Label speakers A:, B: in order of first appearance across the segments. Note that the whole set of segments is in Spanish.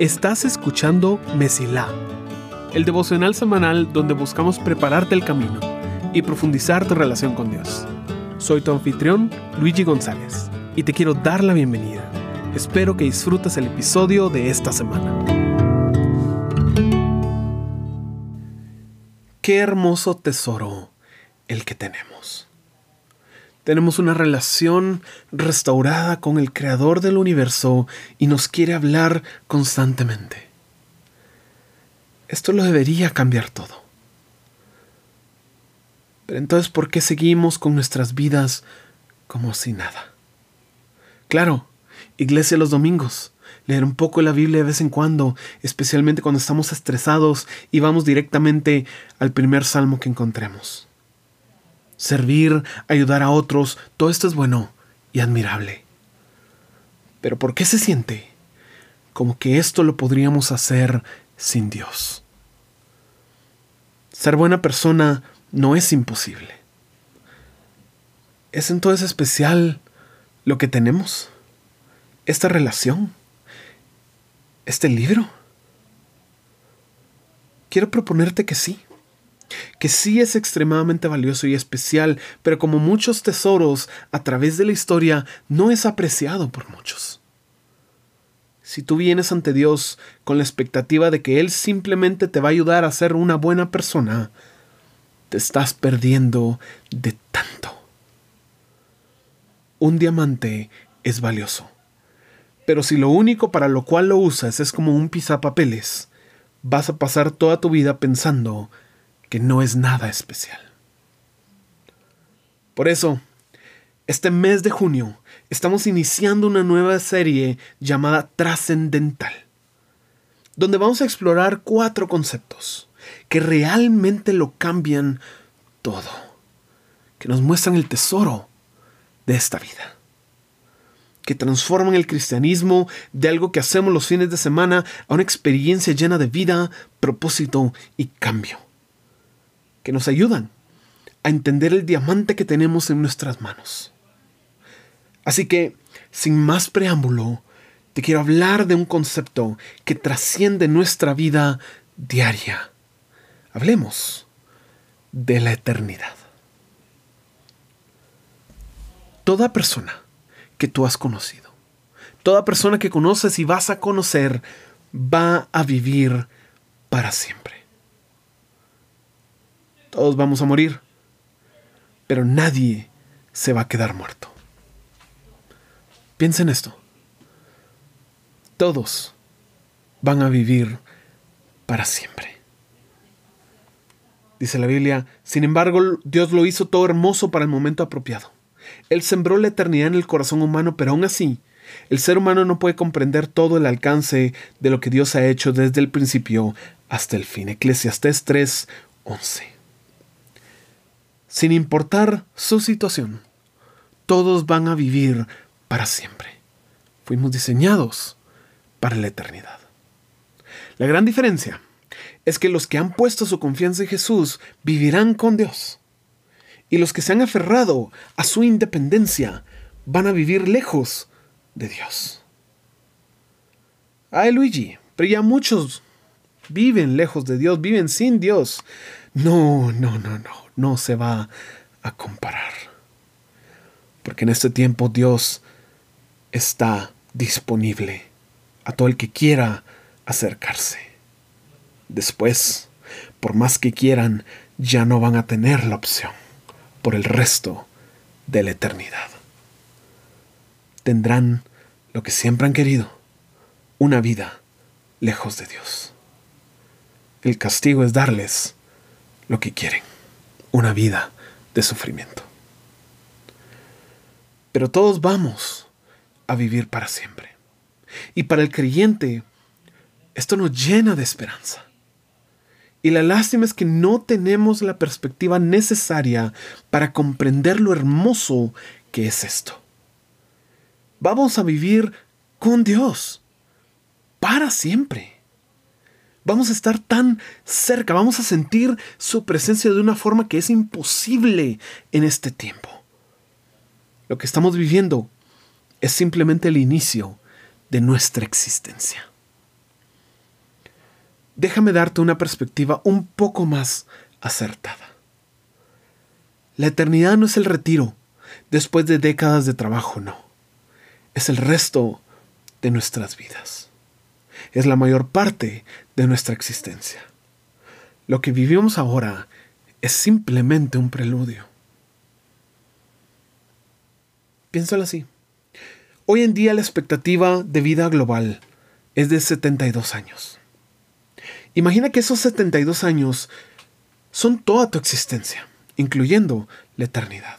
A: Estás escuchando Mesilá, el devocional semanal donde buscamos prepararte el camino y profundizar tu relación con Dios. Soy tu anfitrión, Luigi González, y te quiero dar la bienvenida. Espero que disfrutes el episodio de esta semana. Qué hermoso tesoro el que tenemos. Tenemos una relación restaurada con el Creador del universo y nos quiere hablar constantemente. Esto lo debería cambiar todo. Pero entonces, ¿por qué seguimos con nuestras vidas como si nada? Claro, iglesia los domingos, leer un poco la Biblia de vez en cuando, especialmente cuando estamos estresados y vamos directamente al primer salmo que encontremos servir, ayudar a otros, todo esto es bueno y admirable. Pero ¿por qué se siente como que esto lo podríamos hacer sin Dios? Ser buena persona no es imposible. ¿Es entonces especial lo que tenemos? ¿Esta relación? ¿Este libro? Quiero proponerte que sí que sí es extremadamente valioso y especial, pero como muchos tesoros a través de la historia, no es apreciado por muchos. Si tú vienes ante Dios con la expectativa de que Él simplemente te va a ayudar a ser una buena persona, te estás perdiendo de tanto. Un diamante es valioso, pero si lo único para lo cual lo usas es como un pisapapeles, vas a pasar toda tu vida pensando que no es nada especial. Por eso, este mes de junio estamos iniciando una nueva serie llamada Trascendental, donde vamos a explorar cuatro conceptos que realmente lo cambian todo, que nos muestran el tesoro de esta vida, que transforman el cristianismo de algo que hacemos los fines de semana a una experiencia llena de vida, propósito y cambio que nos ayudan a entender el diamante que tenemos en nuestras manos. Así que, sin más preámbulo, te quiero hablar de un concepto que trasciende nuestra vida diaria. Hablemos de la eternidad. Toda persona que tú has conocido, toda persona que conoces y vas a conocer, va a vivir para siempre. Todos vamos a morir, pero nadie se va a quedar muerto. Piensa en esto. Todos van a vivir para siempre. Dice la Biblia, sin embargo, Dios lo hizo todo hermoso para el momento apropiado. Él sembró la eternidad en el corazón humano, pero aún así, el ser humano no puede comprender todo el alcance de lo que Dios ha hecho desde el principio hasta el fin. Eclesiastés 3, 11 sin importar su situación. Todos van a vivir para siempre. Fuimos diseñados para la eternidad. La gran diferencia es que los que han puesto su confianza en Jesús vivirán con Dios. Y los que se han aferrado a su independencia van a vivir lejos de Dios. Ay, Luigi, pero ya muchos viven lejos de Dios, viven sin Dios. No, no, no, no no se va a comparar. Porque en este tiempo Dios está disponible a todo el que quiera acercarse. Después, por más que quieran, ya no van a tener la opción por el resto de la eternidad. Tendrán lo que siempre han querido, una vida lejos de Dios. El castigo es darles lo que quieren una vida de sufrimiento. Pero todos vamos a vivir para siempre. Y para el creyente, esto nos llena de esperanza. Y la lástima es que no tenemos la perspectiva necesaria para comprender lo hermoso que es esto. Vamos a vivir con Dios para siempre vamos a estar tan cerca, vamos a sentir su presencia de una forma que es imposible en este tiempo. Lo que estamos viviendo es simplemente el inicio de nuestra existencia. Déjame darte una perspectiva un poco más acertada. La eternidad no es el retiro después de décadas de trabajo, no. Es el resto de nuestras vidas. Es la mayor parte de nuestra existencia. Lo que vivimos ahora es simplemente un preludio. Piénsalo así. Hoy en día la expectativa de vida global es de 72 años. Imagina que esos 72 años son toda tu existencia, incluyendo la eternidad.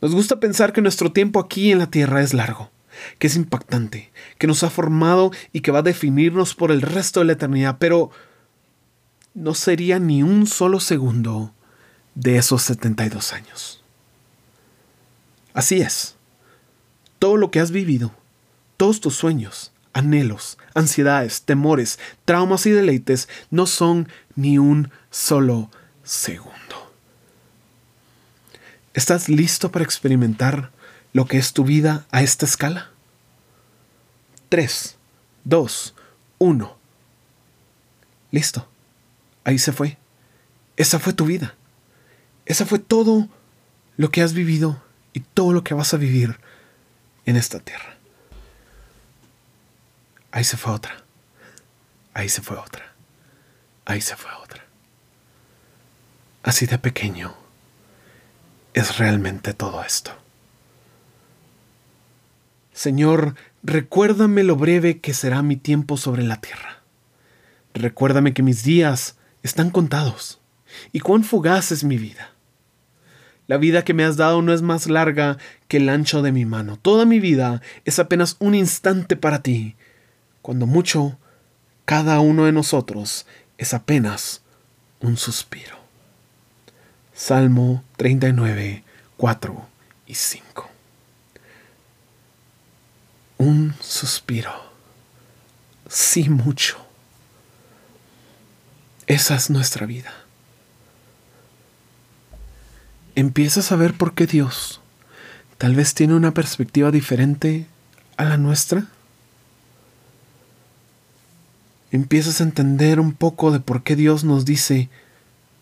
A: Nos gusta pensar que nuestro tiempo aquí en la Tierra es largo, que es impactante, que nos ha formado y que va a definirnos por el resto de la eternidad, pero no sería ni un solo segundo de esos 72 años. Así es. Todo lo que has vivido, todos tus sueños, anhelos, ansiedades, temores, traumas y deleites no son ni un solo segundo. ¿Estás listo para experimentar lo que es tu vida a esta escala? 3, 2, 1. Listo. Ahí se fue. Esa fue tu vida. Esa fue todo lo que has vivido y todo lo que vas a vivir en esta tierra. Ahí se fue otra. Ahí se fue otra. Ahí se fue otra. Así de pequeño es realmente todo esto. Señor, recuérdame lo breve que será mi tiempo sobre la tierra. Recuérdame que mis días están contados y cuán fugaz es mi vida. La vida que me has dado no es más larga que el ancho de mi mano. Toda mi vida es apenas un instante para ti, cuando mucho, cada uno de nosotros es apenas un suspiro. Salmo 39, 4 y 5. Un suspiro. Sí mucho. Esa es nuestra vida empiezas a ver por qué Dios tal vez tiene una perspectiva diferente a la nuestra. Empiezas a entender un poco de por qué Dios nos dice,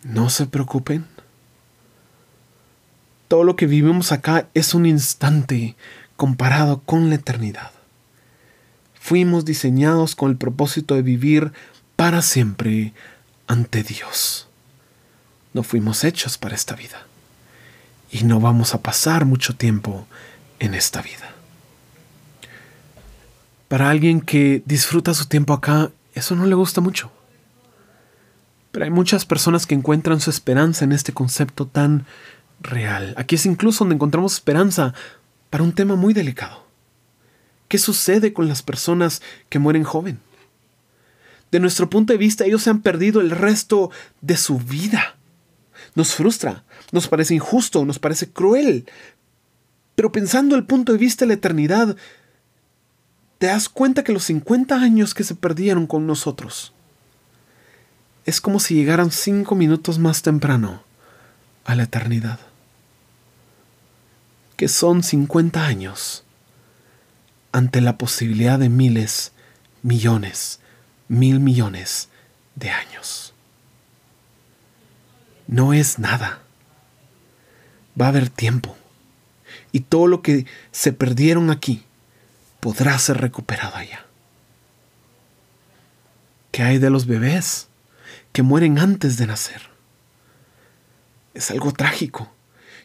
A: no se preocupen. Todo lo que vivimos acá es un instante comparado con la eternidad. Fuimos diseñados con el propósito de vivir para siempre ante Dios. No fuimos hechos para esta vida y no vamos a pasar mucho tiempo en esta vida. Para alguien que disfruta su tiempo acá, eso no le gusta mucho. Pero hay muchas personas que encuentran su esperanza en este concepto tan real. Aquí es incluso donde encontramos esperanza para un tema muy delicado. ¿Qué sucede con las personas que mueren joven? De nuestro punto de vista, ellos se han perdido el resto de su vida. Nos frustra, nos parece injusto, nos parece cruel. Pero pensando el punto de vista de la eternidad, te das cuenta que los 50 años que se perdieron con nosotros es como si llegaran cinco minutos más temprano a la eternidad. Que son 50 años ante la posibilidad de miles, millones, mil millones de años. No es nada va a haber tiempo. Y todo lo que se perdieron aquí podrá ser recuperado allá. ¿Qué hay de los bebés que mueren antes de nacer? Es algo trágico.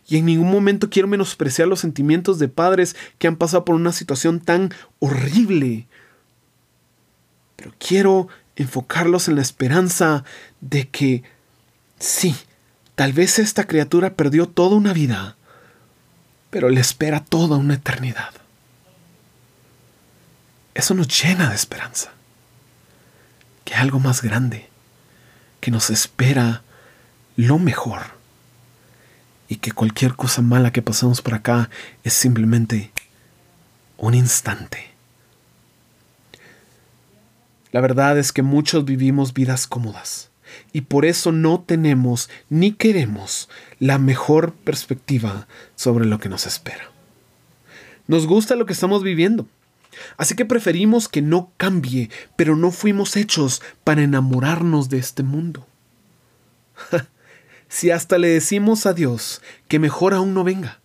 A: Y en ningún momento quiero menospreciar los sentimientos de padres que han pasado por una situación tan horrible. Pero quiero enfocarlos en la esperanza de que sí, Tal vez esta criatura perdió toda una vida, pero le espera toda una eternidad. Eso nos llena de esperanza. Que algo más grande, que nos espera lo mejor y que cualquier cosa mala que pasemos por acá es simplemente un instante. La verdad es que muchos vivimos vidas cómodas y por eso no tenemos ni queremos la mejor perspectiva sobre lo que nos espera. Nos gusta lo que estamos viviendo. Así que preferimos que no cambie, pero no fuimos hechos para enamorarnos de este mundo. si hasta le decimos a Dios que mejor aún no venga,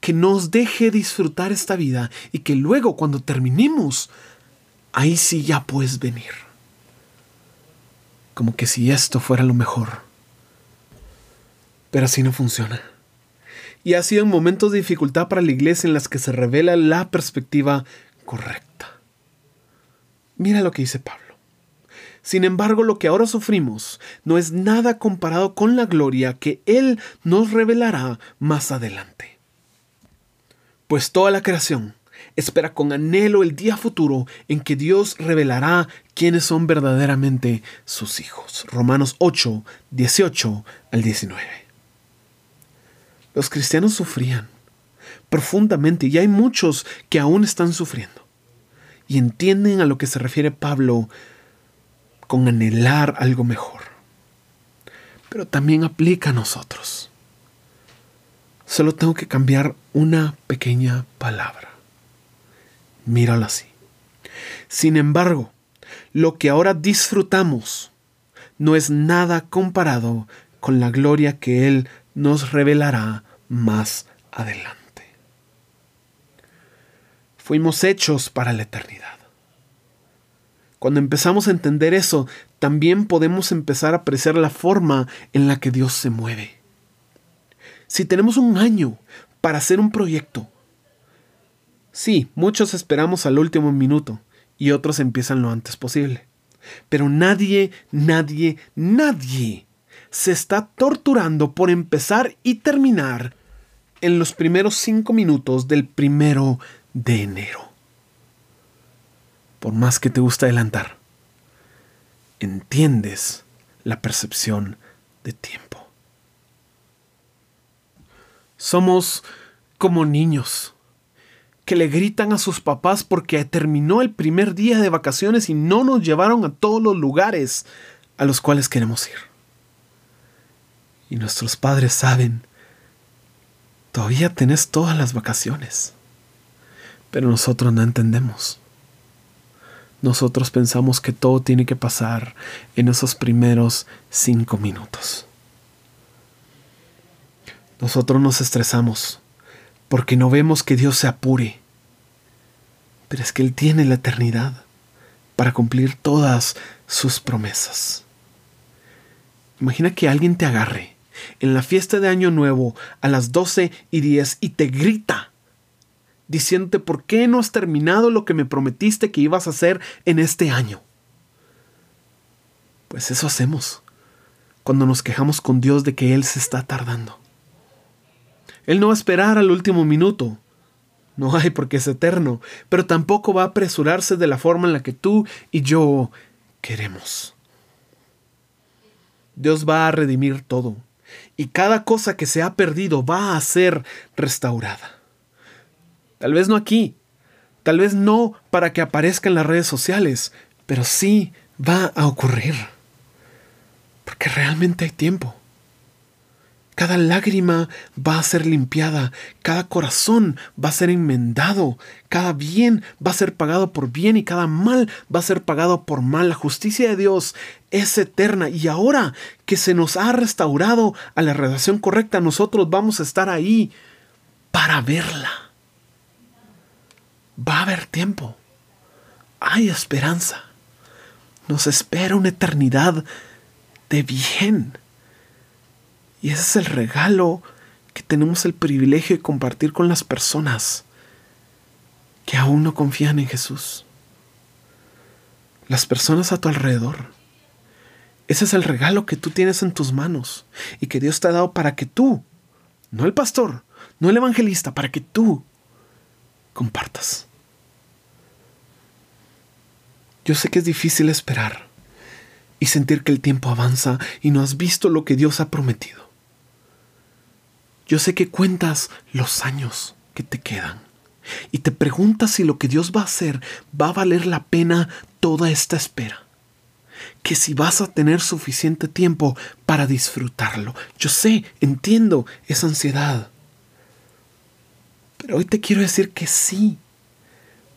A: que nos deje disfrutar esta vida y que luego cuando terminemos, ahí sí ya puedes venir. Como que si esto fuera lo mejor. Pero así no funciona. Y ha sido en momentos de dificultad para la iglesia en las que se revela la perspectiva correcta. Mira lo que dice Pablo. Sin embargo, lo que ahora sufrimos no es nada comparado con la gloria que Él nos revelará más adelante. Pues toda la creación espera con anhelo el día futuro en que Dios revelará quiénes son verdaderamente sus hijos. Romanos 8, 18 al 19. Los cristianos sufrían profundamente y hay muchos que aún están sufriendo. Y entienden a lo que se refiere Pablo con anhelar algo mejor. Pero también aplica a nosotros. Solo tengo que cambiar una pequeña palabra. Míralo así. Sin embargo, lo que ahora disfrutamos no es nada comparado con la gloria que Él nos revelará más adelante. Fuimos hechos para la eternidad. Cuando empezamos a entender eso, también podemos empezar a apreciar la forma en la que Dios se mueve. Si tenemos un año para hacer un proyecto, sí, muchos esperamos al último minuto y otros empiezan lo antes posible. Pero nadie, nadie, nadie se está torturando por empezar y terminar en los primeros cinco minutos del primero de enero. Por más que te gusta adelantar, entiendes la percepción de tiempo. Somos como niños que le gritan a sus papás porque terminó el primer día de vacaciones y no nos llevaron a todos los lugares a los cuales queremos ir. Y nuestros padres saben, todavía tenés todas las vacaciones. Pero nosotros no entendemos. Nosotros pensamos que todo tiene que pasar en esos primeros cinco minutos. Nosotros nos estresamos porque no vemos que Dios se apure. Pero es que Él tiene la eternidad para cumplir todas sus promesas. Imagina que alguien te agarre en la fiesta de Año Nuevo a las 12 y 10 y te grita diciéndote por qué no has terminado lo que me prometiste que ibas a hacer en este año. Pues eso hacemos cuando nos quejamos con Dios de que Él se está tardando. Él no va a esperar al último minuto. No hay porque es eterno, pero tampoco va a apresurarse de la forma en la que tú y yo queremos. Dios va a redimir todo, y cada cosa que se ha perdido va a ser restaurada. Tal vez no aquí, tal vez no para que aparezca en las redes sociales, pero sí va a ocurrir. Porque realmente hay tiempo. Cada lágrima va a ser limpiada, cada corazón va a ser enmendado, cada bien va a ser pagado por bien y cada mal va a ser pagado por mal. La justicia de Dios es eterna y ahora que se nos ha restaurado a la relación correcta, nosotros vamos a estar ahí para verla va a haber tiempo. Hay esperanza. Nos espera una eternidad de bien. Y ese es el regalo que tenemos el privilegio de compartir con las personas que aún no confían en Jesús. Las personas a tu alrededor. Ese es el regalo que tú tienes en tus manos y que Dios te ha dado para que tú, no el pastor, no el evangelista, para que tú compartas. Yo sé que es difícil esperar y sentir que el tiempo avanza y no has visto lo que Dios ha prometido. Yo sé que cuentas los años que te quedan y te preguntas si lo que Dios va a hacer va a valer la pena toda esta espera. Que si vas a tener suficiente tiempo para disfrutarlo. Yo sé, entiendo esa ansiedad. Pero hoy te quiero decir que sí,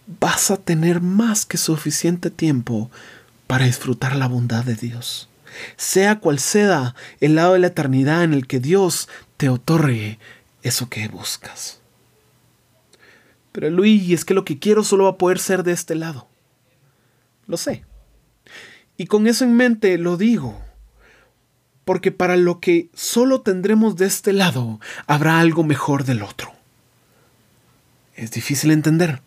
A: vas a tener más que suficiente tiempo para disfrutar la bondad de Dios. Sea cual sea el lado de la eternidad en el que Dios te otorgue eso que buscas. Pero Luis, es que lo que quiero solo va a poder ser de este lado. Lo sé. Y con eso en mente lo digo. Porque para lo que solo tendremos de este lado, habrá algo mejor del otro. Es difícil entender.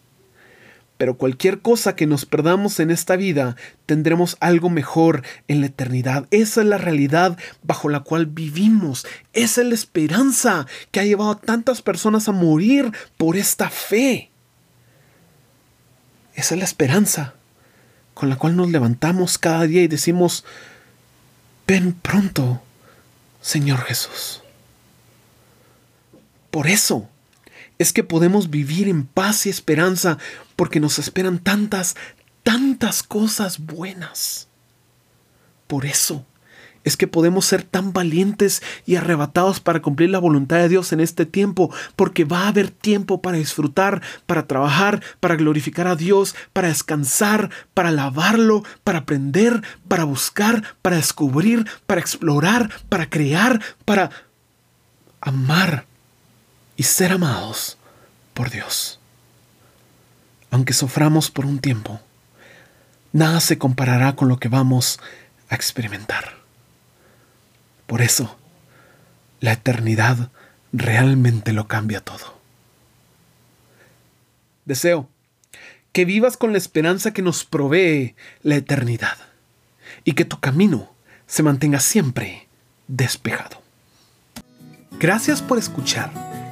A: Pero cualquier cosa que nos perdamos en esta vida, tendremos algo mejor en la eternidad. Esa es la realidad bajo la cual vivimos. Esa es la esperanza que ha llevado a tantas personas a morir por esta fe. Esa es la esperanza con la cual nos levantamos cada día y decimos, ven pronto, Señor Jesús. Por eso es que podemos vivir en paz y esperanza porque nos esperan tantas, tantas cosas buenas. Por eso es que podemos ser tan valientes y arrebatados para cumplir la voluntad de Dios en este tiempo, porque va a haber tiempo para disfrutar, para trabajar, para glorificar a Dios, para descansar, para alabarlo, para aprender, para buscar, para descubrir, para explorar, para crear, para amar y ser amados por Dios. Aunque suframos por un tiempo, nada se comparará con lo que vamos a experimentar. Por eso, la eternidad realmente lo cambia todo. Deseo que vivas con la esperanza que nos provee la eternidad y que tu camino se mantenga siempre despejado. Gracias por escuchar.